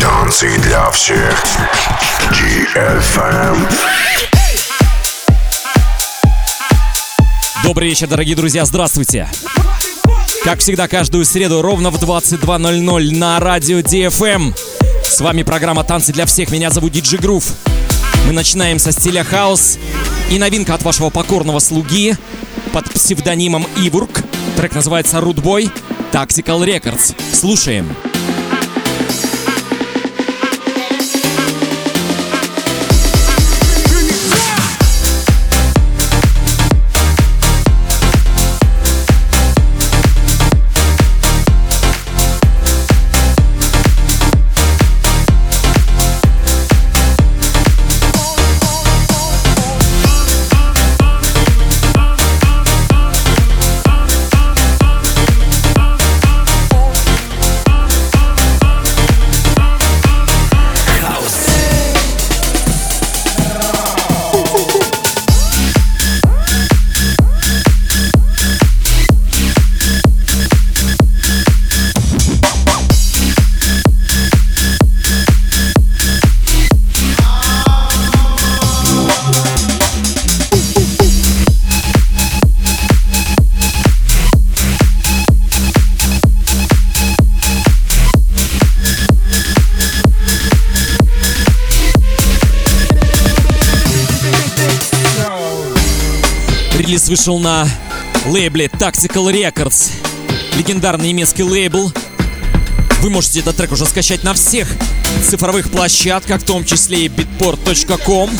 Танцы для всех. DFM. Добрый вечер, дорогие друзья, здравствуйте. Как всегда, каждую среду ровно в 22.00 на радио DFM. С вами программа «Танцы для всех». Меня зовут DJ Groove. Мы начинаем со стиля хаус. И новинка от вашего покорного слуги под псевдонимом Evoorg. Трек называется «Rude Boy» Tactical Records. Слушаем. Релиз вышел на лейбле Tactical Records. Легендарный немецкий лейбл. Вы можете этот трек уже скачать на всех цифровых площадках, в том числе и bitport.com.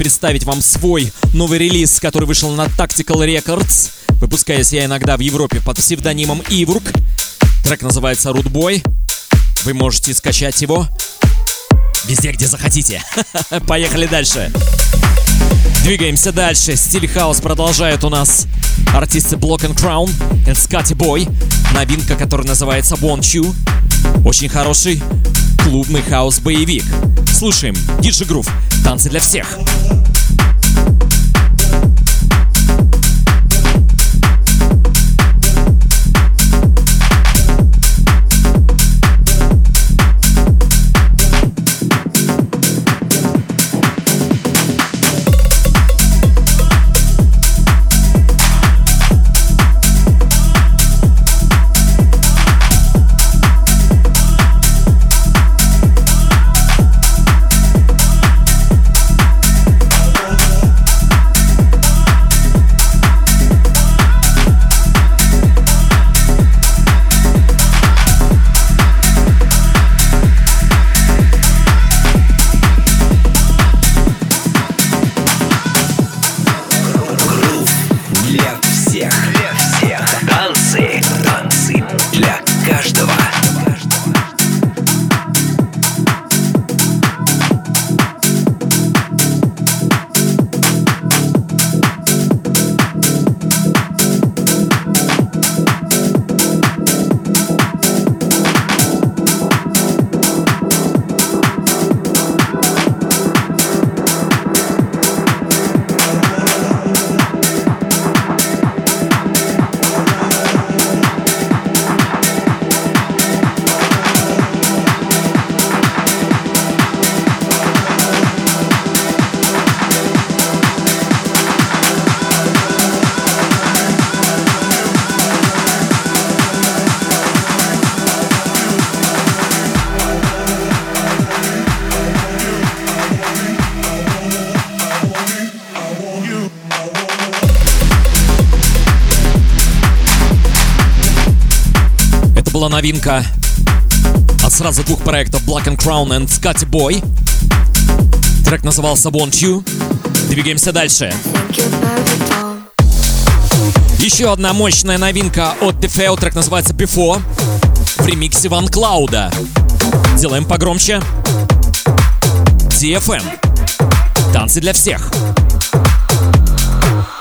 представить вам свой новый релиз, который вышел на Tactical Records. Выпускаюсь я иногда в Европе под псевдонимом Иврук. Трек называется Рудбой. Вы можете скачать его везде, где захотите. Поехали дальше. Двигаемся дальше. Стиль хаус продолжает у нас артисты Block and Crown и Scotty Boy. Новинка, которая называется Want You. Очень хороший клубный хаос-боевик. Слушаем. Диджи Грув. Танцы для всех. Новинка от сразу двух проектов Black and Crown and Scotty Boy. Трек назывался Want You. Двигаемся дальше. Еще одна мощная новинка от DeFeo, трек называется Before в ремиксе Ван Клауда. Делаем погромче. DFM. Танцы для всех.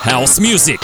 House Music.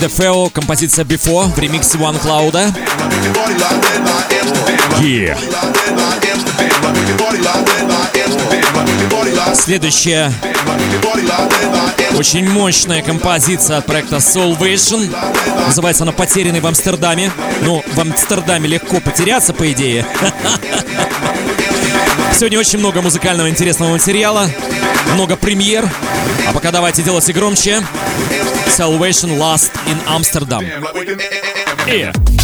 Defeo, композиция Before в ремиксе One Cloud. Yeah. Следующая очень мощная композиция от проекта Solvation. Называется она «Потерянный в Амстердаме». Ну, в Амстердаме легко потеряться, по идее. Сегодня очень много музыкального интересного материала, много премьер. А пока давайте делайте громче. Salvation Last in Amsterdam. Yeah.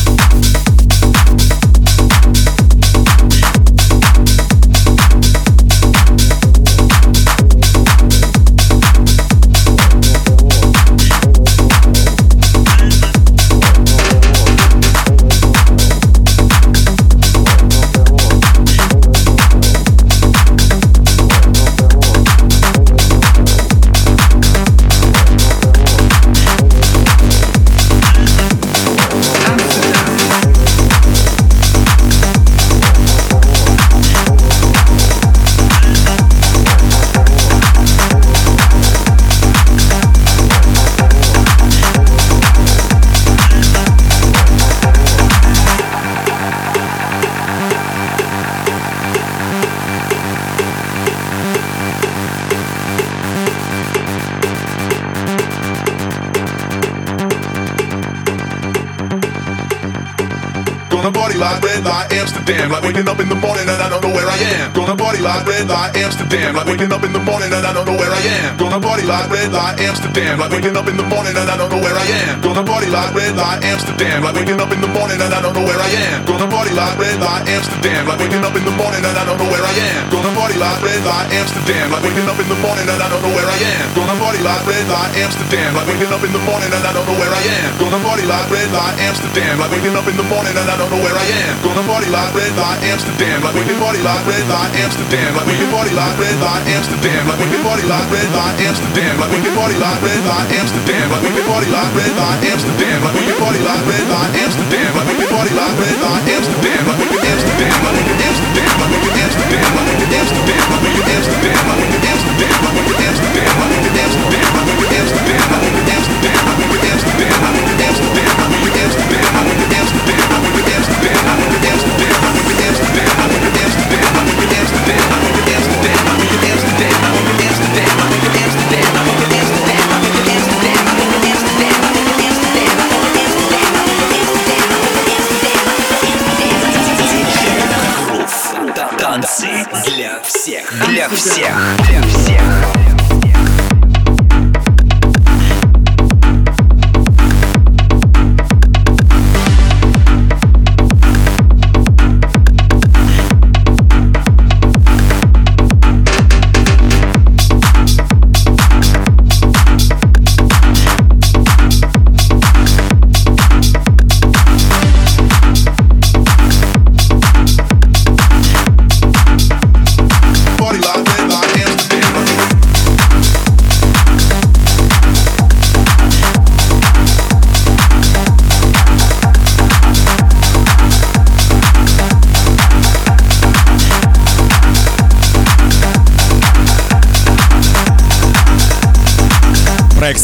like that like Amsterdam, like waking up in the morning and I don't know where I am. Gonna party like red light Amsterdam, like waking up in the morning and I don't know where I am. Gonna party like red light Amsterdam, like waking up in the morning and I don't know where I am. Gonna party like red light Amsterdam, like waking up in the morning and I don't know where I am. Gonna party like red light Amsterdam, like waking up in the morning and I don't know where I am. Gonna party like red light Amsterdam, like waking up in the morning and I don't know where I am. Gonna party like red light Amsterdam, like waking up in the morning and I don't know where I am. Gonna party like red light Amsterdam, like waking up in the morning and I don't know where I am. Gonna party like red light Amsterdam, like we can party like red light Amsterdam, like we can party like red light Amsterdam, like we can party like red light Amsterdam, like we can party like red light Amsterdam, like we can party like red light Amsterdam, like we can party like red light Amsterdam, like we can party like red light Amsterdam,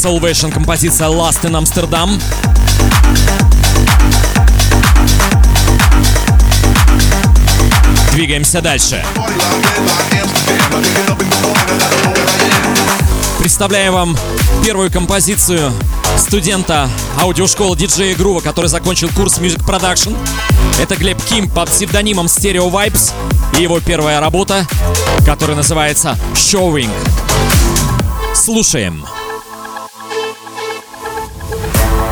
Salvation, композиция Last in Amsterdam. Двигаемся дальше. Представляю вам первую композицию студента аудиошколы диджея Грува, который закончил курс Music Production. Это Глеб Ким под псевдонимом Stereo Vibes и его первая работа, которая называется Showing. Слушаем.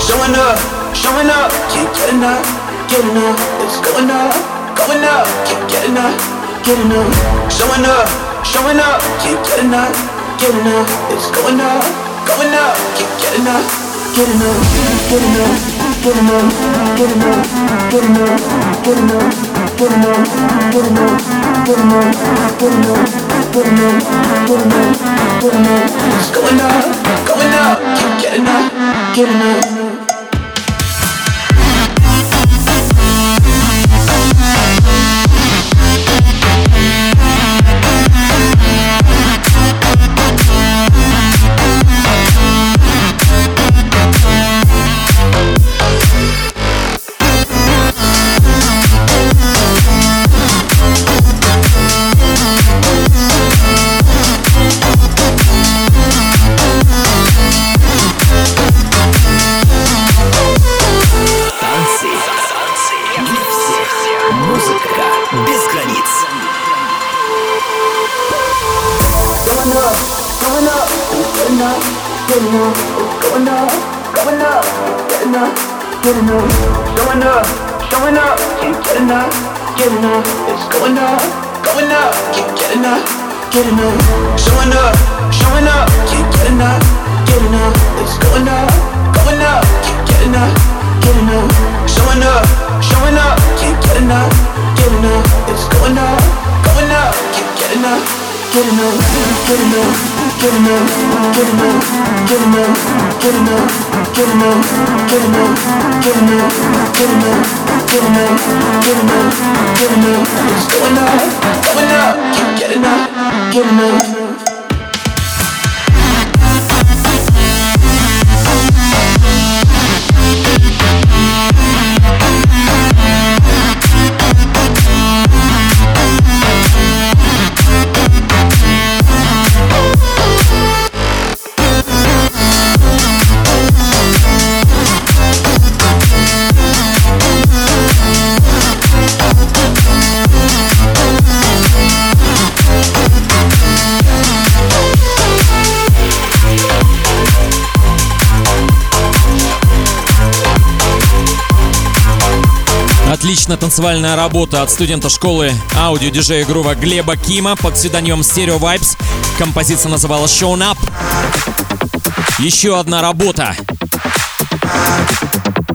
Showing up, showing up, can't get enough, get enough. It's going up, going up, can't get enough, get enough. Showing up, showing up, can't get enough, get enough. It's going up, going up, can't get enough, get enough, get enough, get enough, get enough, get enough, get enough, get enough, get enough, get enough, get enough, get enough, get enough, get enough. It's going up, going up, can't get enough, get enough. getting up, showing up, showing up. Can't get enough, get enough. It's going up, going up. Can't get enough, get enough. Showing up, showing up. Can't get enough, get enough. It's going up, going up. Can't get enough, get enough, get enough. Get enough, get enough, get enough, get enough, get enough, get enough, get enough, get enough get enough. getting up, getting up. It's going up, going up, keep get enough forgiveness. Танцевальная работа от студента школы аудио-диджея грува Глеба Кима под псевдонимом Stereo Vibes. Композиция называлась Shown Up. Еще одна работа.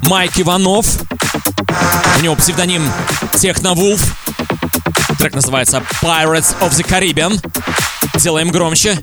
Майк Иванов. У него псевдоним Техно Вулф. Трек называется Pirates of the Caribbean. Делаем громче.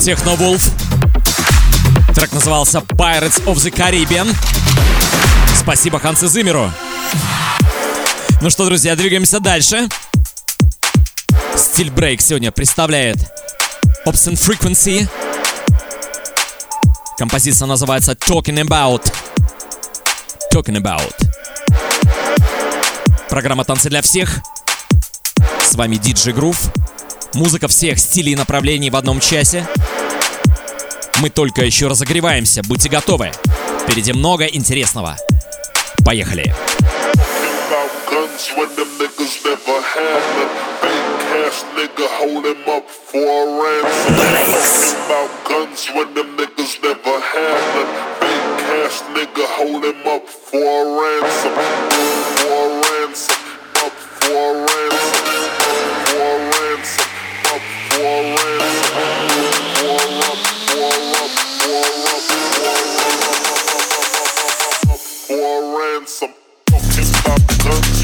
Wolf. Трек назывался Pirates of the Caribbean. Спасибо Хансе Зимеру. Ну что, друзья, двигаемся дальше. Стиль Брейк сегодня представляет Obscene Frequency. Композиция называется Talking About. Talking About. Программа «Танцы для всех». С вами DJ Groove. Музыка всех стилей и направлений в одном часе. Мы только еще разогреваемся, будьте готовы. Впереди много интересного. Поехали. for ransom. Up for ransom. More ransom, fucking fucker.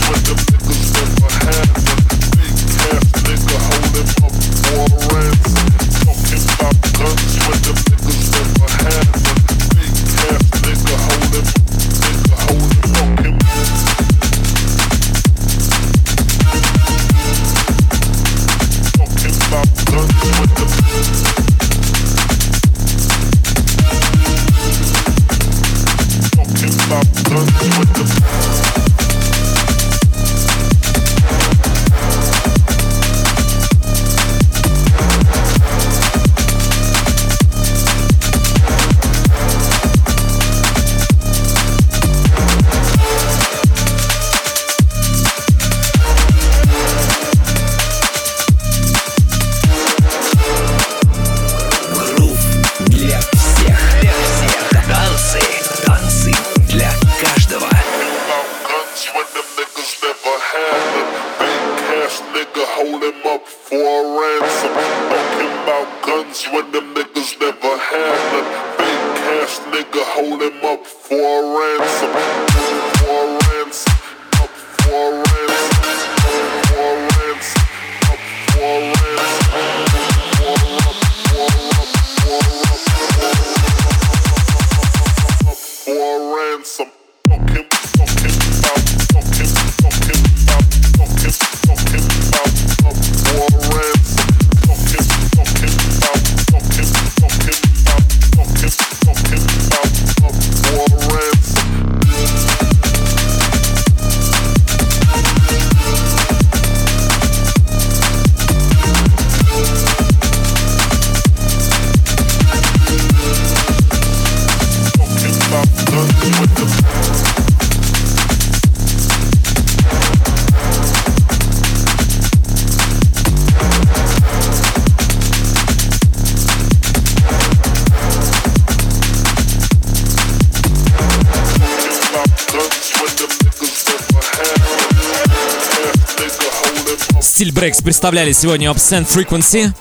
Steel представляли сегодня Absent Frequency,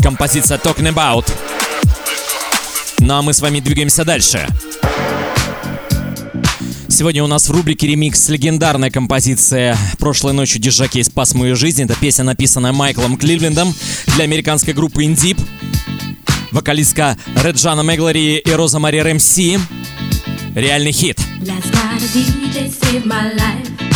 композиция Talking About. Ну а мы с вами двигаемся дальше. Сегодня у нас в рубрике ремикс легендарная композиция «Прошлой ночью Диджакей спас мою жизнь». Это песня, написанная Майклом Кливлендом для американской группы Индип. Вокалистка Реджана Меглари и Роза Мария Рэмси. Реальный хит. Last night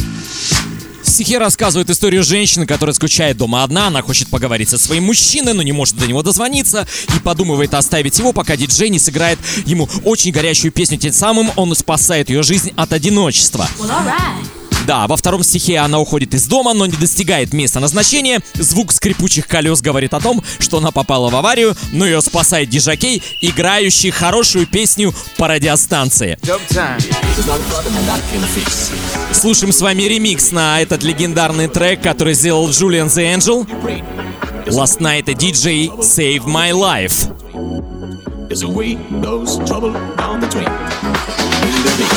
Стихи рассказывают историю женщины, которая скучает дома одна, она хочет поговорить со своим мужчиной, но не может до него дозвониться и подумывает оставить его, пока диджей не сыграет ему очень горячую песню, тем самым он спасает ее жизнь от одиночества. Well. Да, во втором стихе она уходит из дома, но не достигает места назначения. Звук скрипучих колес говорит о том, что она попала в аварию, но ее спасает дижакей, играющий хорошую песню по радиостанции. Слушаем с вами ремикс на этот легендарный трек, который сделал Julian the Angel. Last night a DJ saved my life. There's a way goes trouble down the drain. In the mix,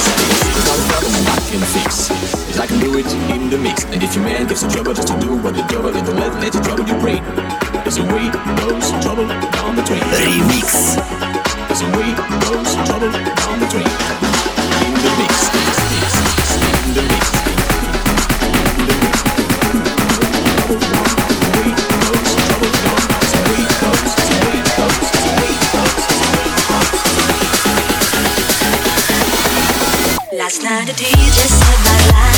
it's not a problem I can fix. Cause I can do it in the mix. And if your man gives you trouble just to do what the devil in the left, let you trouble your brain. There's a way goes trouble down the drain. Remix. There's a way goes trouble down the drain. In the mix. Last night a DJ set my life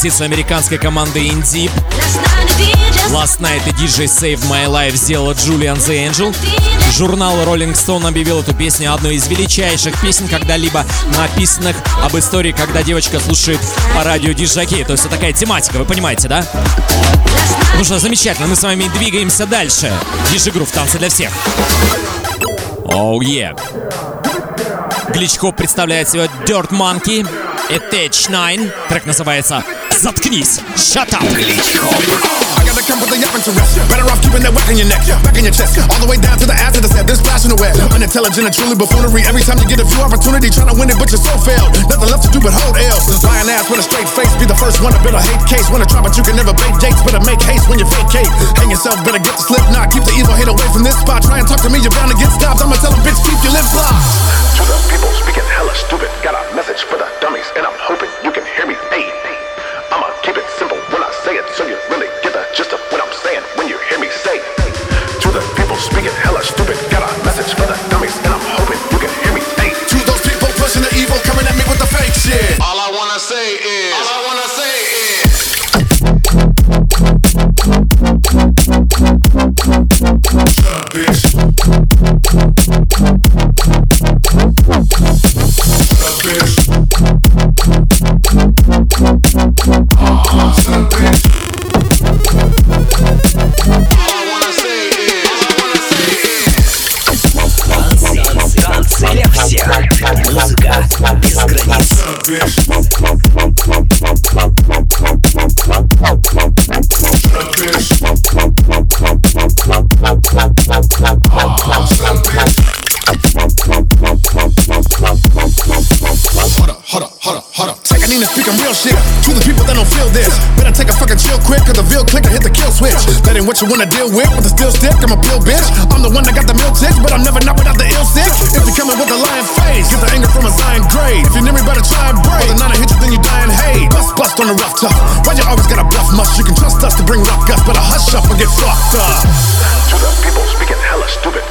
Композицию американской команды Indie. Last night и DJ Save My Life сделала Julian the Angel. Журнал Rolling Stone объявил эту песню одной из величайших песен, когда-либо написанных об истории, когда девочка слушает по радио диджаки. То есть это такая тематика, вы понимаете, да? Ну что, замечательно, мы с вами двигаемся дальше. Диджи Грув, танцы для всех. Оу, oh, yeah. Гличкоп представляет себе Dirt Monkey и Tech 9. Трек называется Zatknij! Shut up! I gotta come with the weapon to rest. Better off keeping that weapon in your neck, back in your chest, all the way down to the ass of the set. this splashing the. Unintelligent and truly buffoonery. Every time you get a few opportunity, trying to win it, but you're so failed. Nothing left to do but hold L's. Lying ass with a straight face, be the first one to build a hate case. Wanna try, but you can never bait dates. Better make haste when you vacate. Hang yourself, better get the slip knot. Keep the evil hate away from this spot. Try and talk to me, you're bound to get stopped. I'ma tell them, bitch, keep your lips locked. To the people speaking hella stupid, got a message for the dummies, and I'm hoping you can hear me. Hey keep it simple when I say it, so you really get the gist of what I'm saying when you hear me say. To the people speaking hella stupid, got a message for the dummies, and I'm hoping you can hear me. Hey, To those people pushing the evil, coming at me with the fake shit. Ain't what you wanna deal with, with a steel stick. I'm a pill bitch. I'm the one that got the milk ticks, but I'm never not without the ill sick. If you're coming with a lion face, get the anger from a Zion grave. If you near me, better try and break. Or the nine hit you, then you die in hate. Bust, bust on the rough tough. Why you always gotta bluff much? You can trust us to bring rough guts, but a hush up and get fucked up. To the people speaking hella stupid,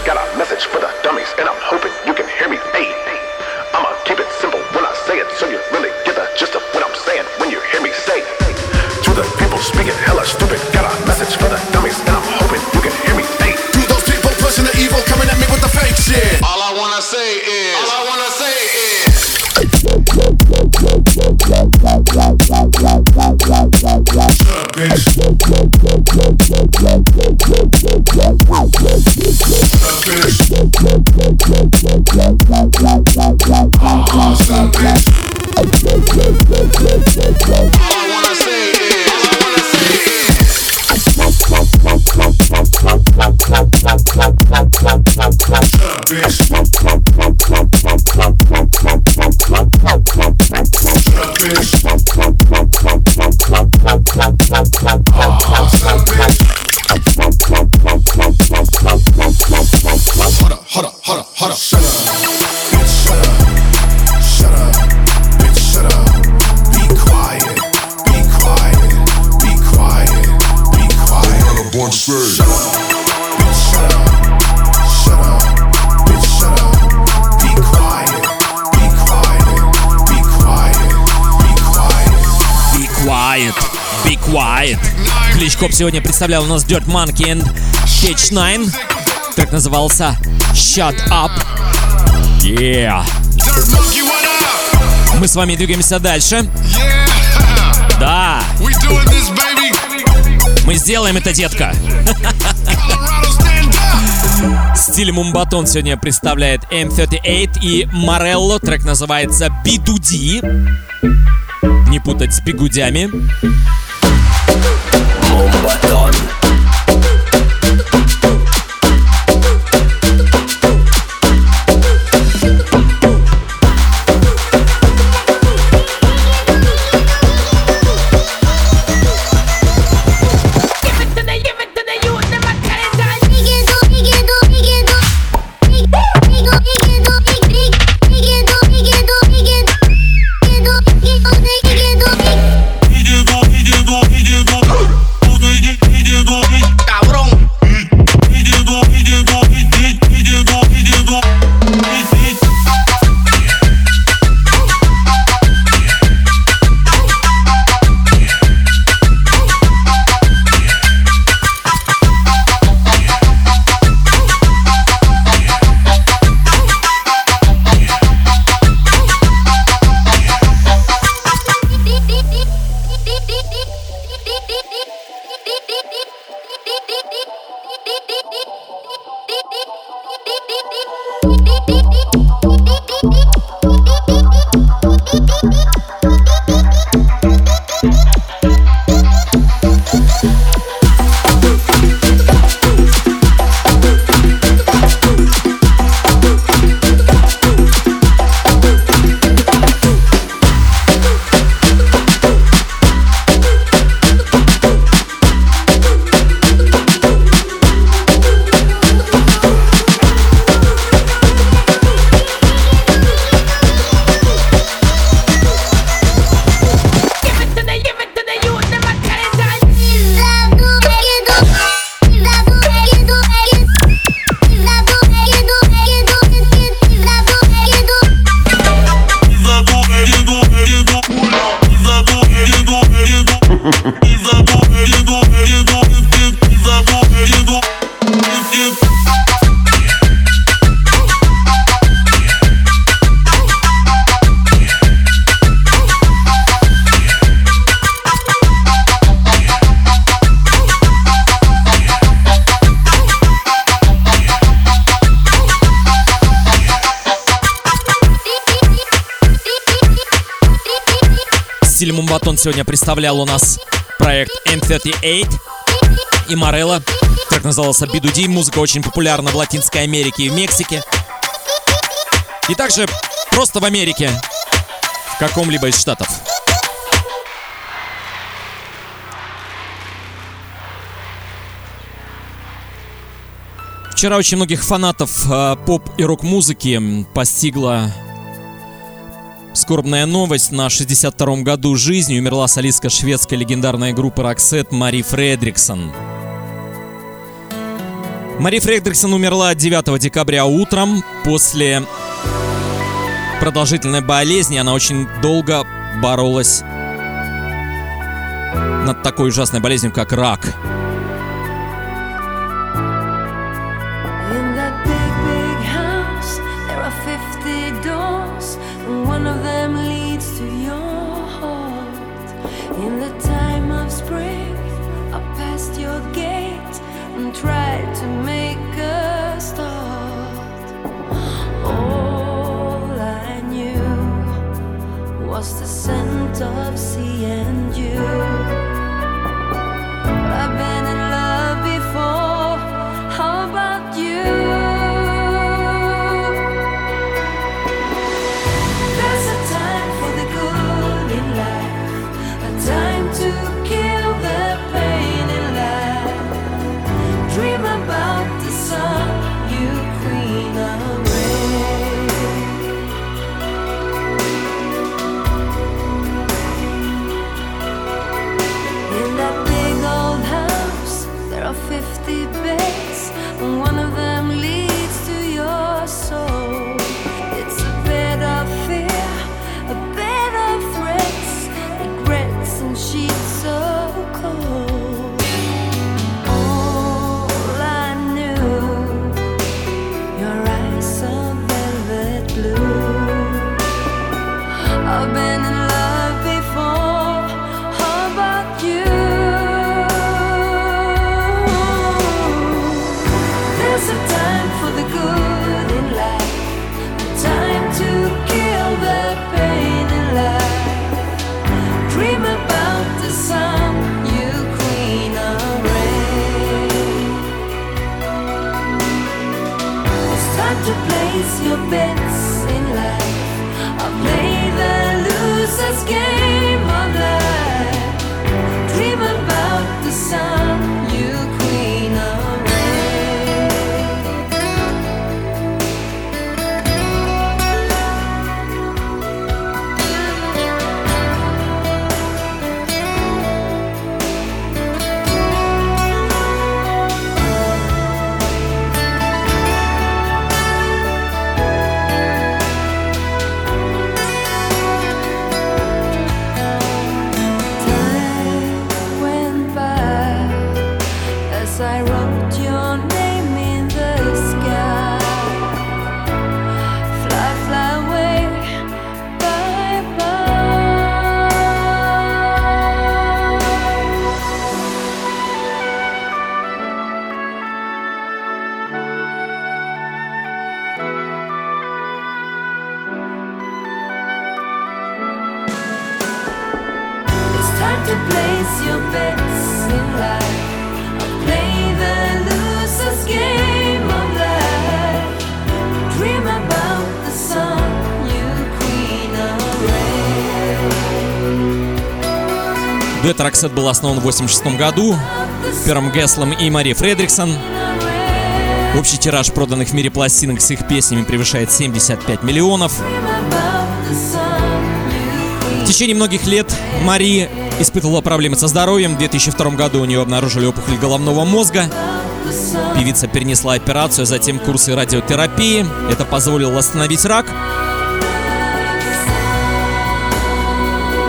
hold up, hold up, hold up. Shut up, bitch, shut up. Shut up, bitch, shut up. Be quiet, be quiet, be quiet, be quiet. Going up on stage. Shut up, bitch, shut up. Shut up, bitch, shut up. Be quiet, be quiet, be quiet, be quiet. Be quiet, be quiet. Кличкоп сегодня представлял у нас Dirt Monkey and Catch 9. Трек назывался Shut Up. Yeah. Мы с вами двигаемся дальше. Yeah. Да, this, мы сделаем это, детка. Стиль Мумбатон сегодня представляет M38 и Морелло. Трек называется Бидуди. Не путать с бигудями. Стиль представлял у нас проект M38 и Морелло. Трек назывался Бидуди. Музыка очень популярна в Латинской Америке и в Мексике. И также просто в Америке, в каком-либо из штатов. Вчера очень многих фанатов э, поп и рок-музыки постигла скорбная новость. На 62-м году жизни умерла солистка шведской легендарной группы Роксет Мари Фредриксон. Мари Фредриксон умерла 9 декабря утром после продолжительной болезни. Она очень долго боролась над такой ужасной болезнью, как рак. Роксет был основан в 86 году Пером Геслом и Мари Фредриксон. Общий тираж проданных в мире пластинок с их песнями превышает 75 миллионов. В течение многих лет Мари испытывала проблемы со здоровьем. В 2002 году у нее обнаружили опухоль головного мозга. Певица перенесла операцию, а затем курсы радиотерапии. Это позволило остановить рак.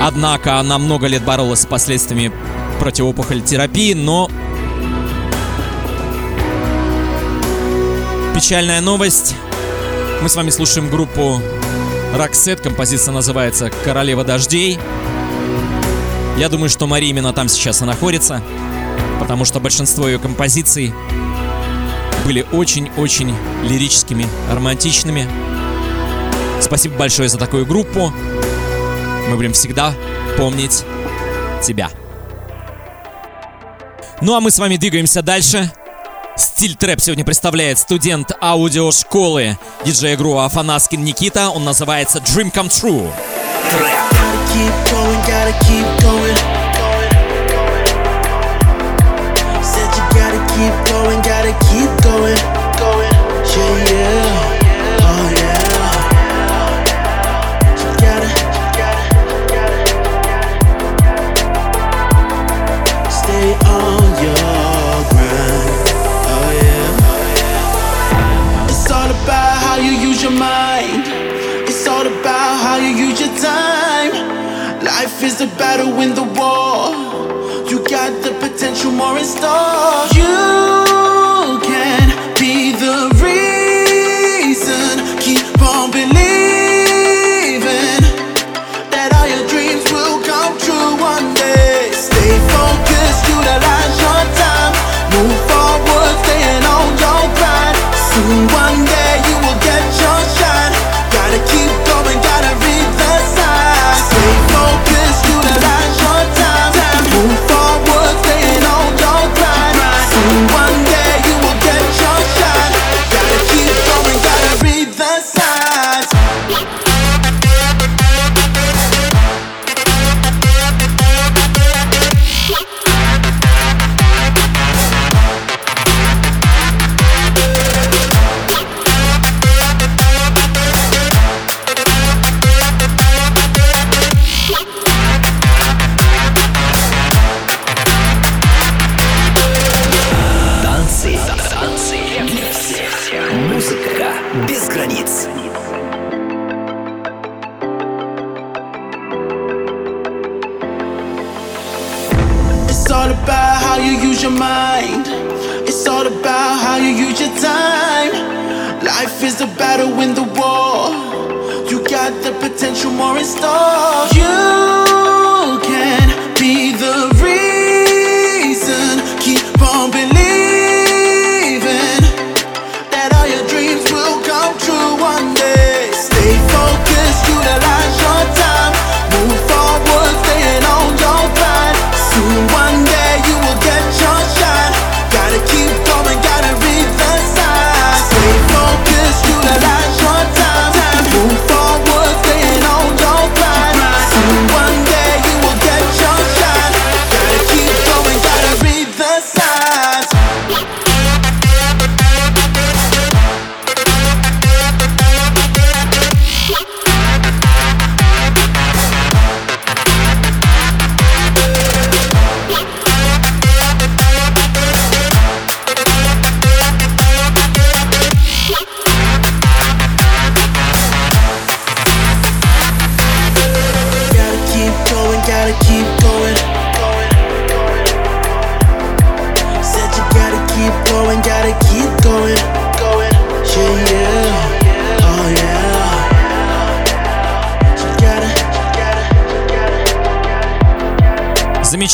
Однако она много лет боролась с последствиями противоопухоль терапии, но печальная новость. Мы с вами слушаем группу Роксет. Композиция называется «Королева дождей». Я думаю, что Мария именно там сейчас и находится, потому что большинство ее композиций были очень-очень лирическими, романтичными. Спасибо большое за такую группу. Мы будем всегда помнить тебя. Ну а мы с вами двигаемся дальше. Стиль трэп сегодня представляет студент аудиошколы диджея Гру Афанаскин Никита. Он называется Dream Come True. keep going, gotta keep going, going. Yeah, yeah, A battle, win the war. You got the potential more in store. You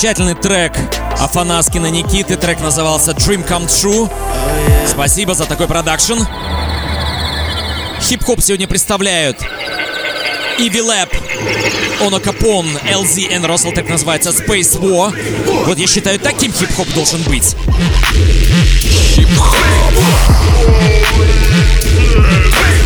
Замечательный трек Афанаскина Никиты. Трек назывался Dream Come True. Спасибо за такой продакшн. Хип-хоп сегодня представляют Иви Lab, Оно Капон, LZ and Russell, так называется Space War. Вот я считаю, таким хип-хоп должен быть. Space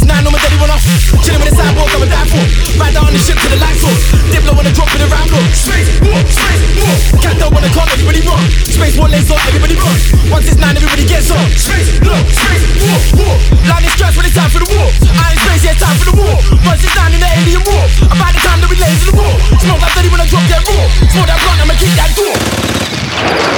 blazer. 169, no, my daddy wanna. Chilling with a sidewalk, I'm a die for. Ride down the ship to the lights off. Diplo wanna drop in the round look. Space war, space war. Captain wanna come, everybody run. Space war laser, everybody run. 169, everybody gets up. Space, look, space war, war. Line is stressed when it's time for the war. I ain't space, it's time for the war. 169 in the alien war. About the time that we lays in the war. Smoke that 30 when I drop that raw. Smoke that blunt, I'ma kick that door.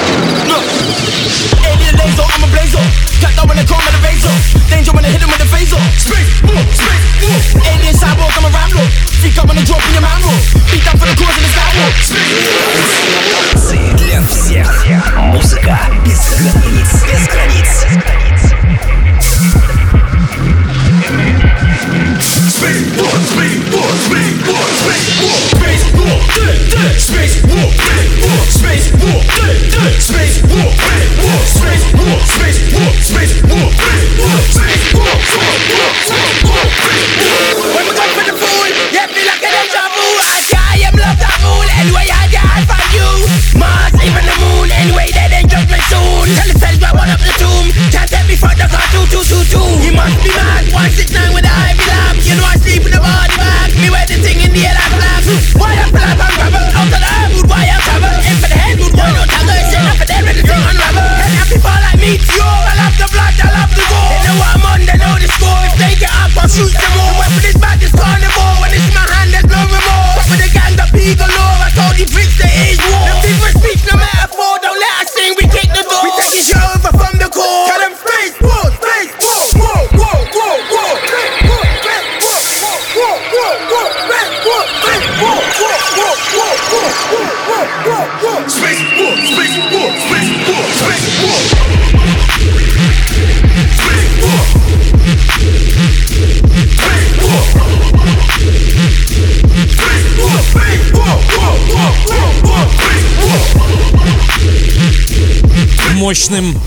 Мощным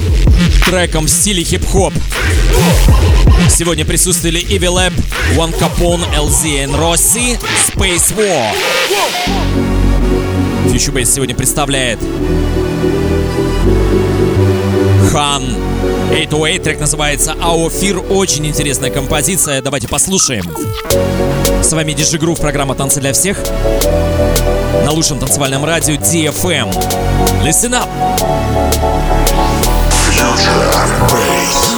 треком в стиле хип-хоп. Сегодня присутствовали Evil Lab, One Capone, LZ and Rossi, Space War. Future Bass сегодня представляет Хан 808, трек называется Our Fear, очень интересная композиция, давайте послушаем. С вами Диджи Грув, программа «Танцы для всех» на лучшем танцевальном радио DFM. Listen up! Future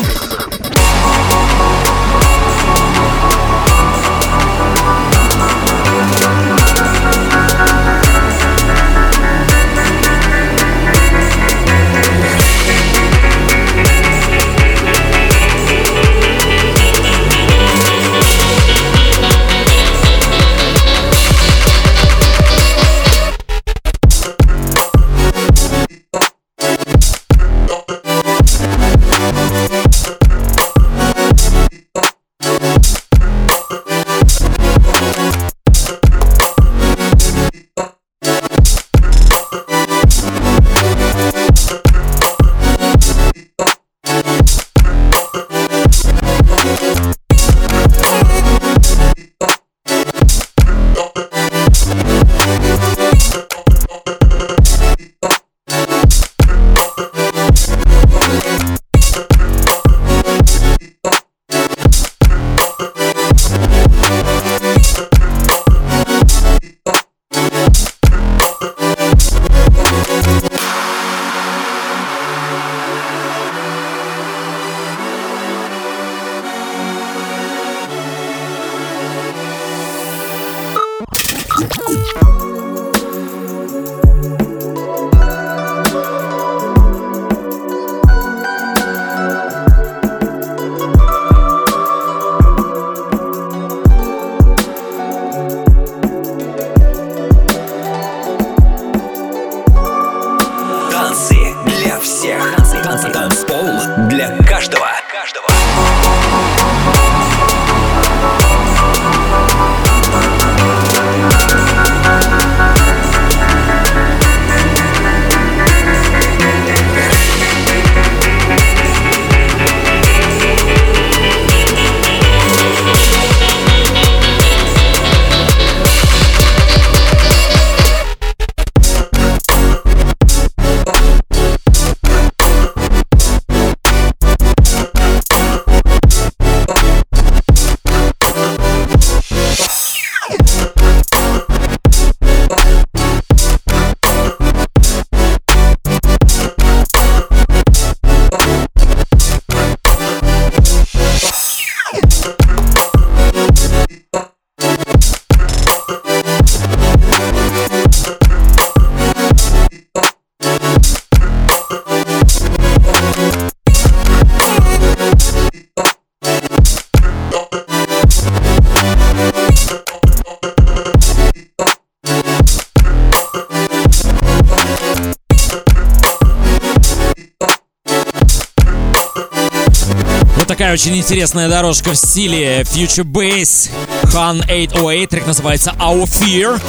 очень интересная дорожка в стиле Future Bass. Han 808, трек называется Our Fear.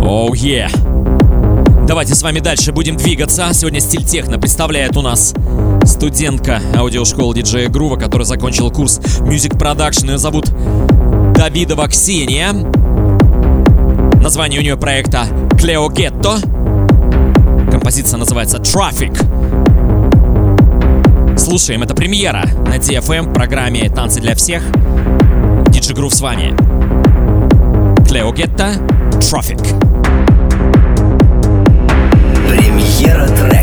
Oh yeah. Давайте с вами дальше будем двигаться. Сегодня стиль техно представляет у нас студентка аудиошколы диджея Грува, которая закончила курс Music Production. Ее зовут Давидова Ксения. Название у нее проекта Клео Гетто. Композиция называется Traffic. Слушаем, это премьера на DFM в программе «Танцы для всех». Диджи Грув с вами. Клео Гетто, Traffic. Премьера трека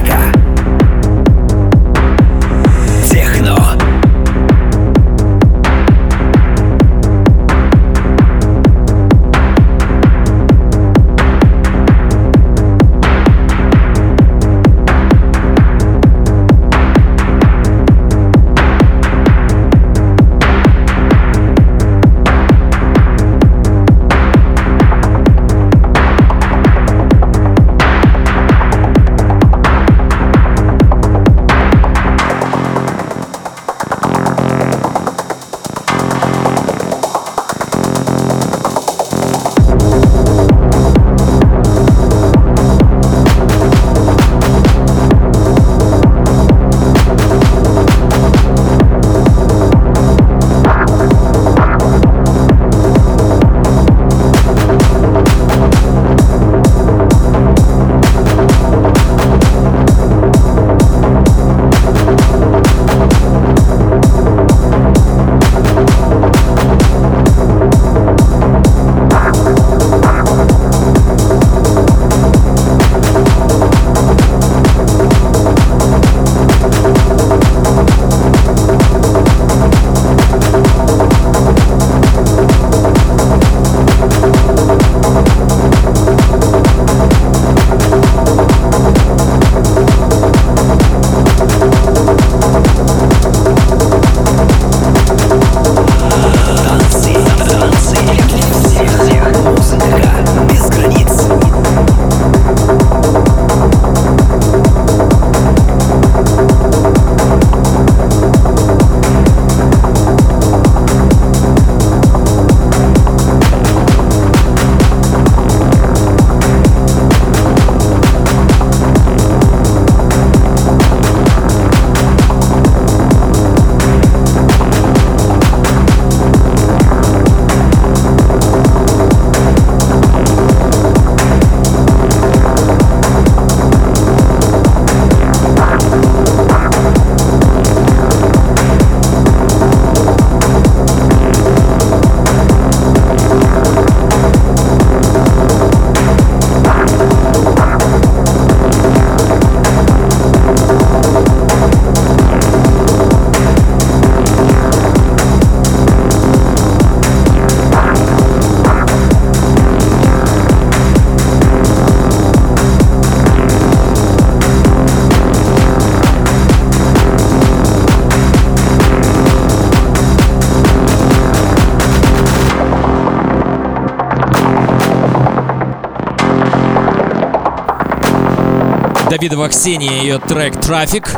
Давидова Ксения, ее трек «Трафик».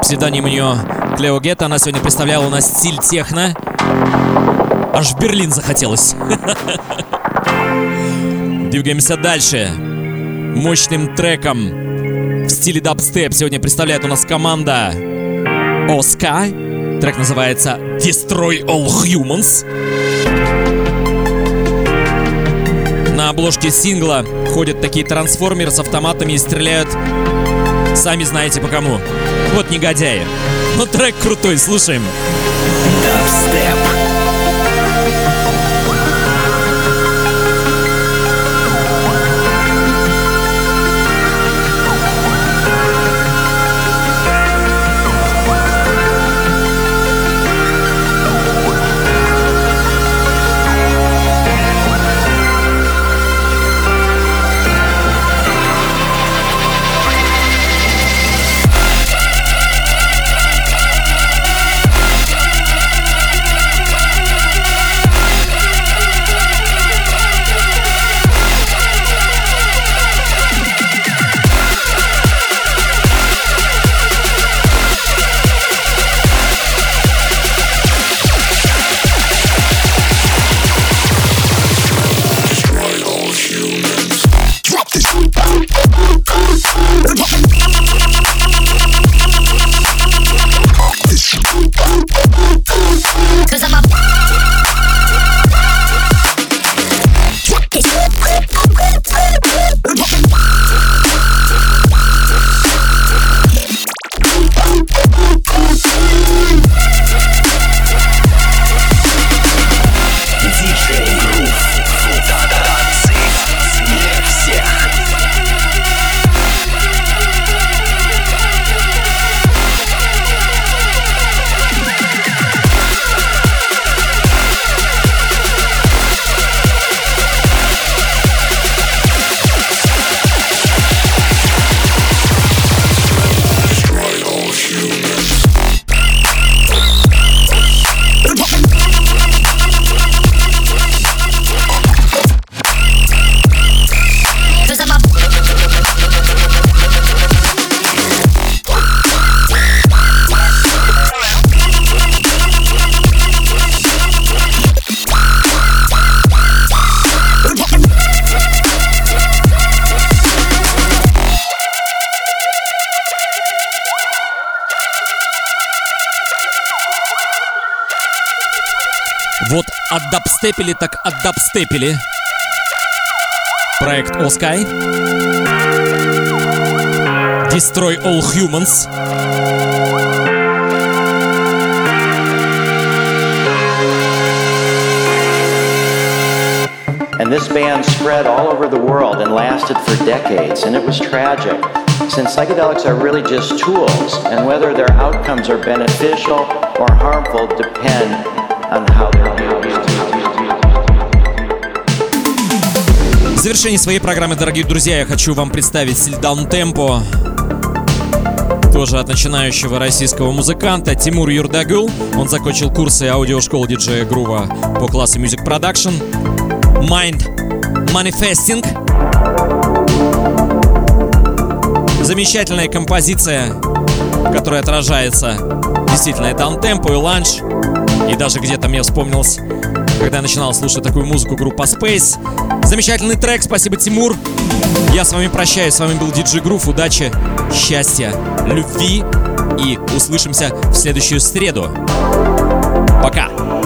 Псевдоним у нее Клео Гетто. Она сегодня представляла у нас стиль техно. Аж в Берлин захотелось. Двигаемся дальше. Мощным треком в стиле дабстеп сегодня представляет у нас команда Оскай. Трек называется Destroy All Humans. На обложке сингла ходят такие трансформеры с автоматами и стреляют Сами знаете по кому. Вот негодяи. Но трек крутой, слушаем. отдабстепили так отдабстепили. Проект All Sky. Destroy All Humans. And this band spread all over the world and lasted for decades, and it was tragic. Since psychedelics are really just tools, and whether their outcomes are beneficial or harmful depend on how they're used. Завершении своей программы, дорогие друзья, я хочу вам представить стиль даунтемпо, тоже от начинающего российского музыканта Тимур Юрдагул. Он закончил курсы аудиошколы диджея Грува по классу Music Production. Mind Manifesting. Замечательная композиция, которая отражается действительно и даунтемпо, и ланч. И даже где-то мне вспомнилось, когда я начинал слушать такую музыку группа Space. Замечательный трек, спасибо, Тимур. Я с вами прощаюсь, с вами был Диджи Грув. Удачи, счастья, любви и услышимся в следующую среду. Пока!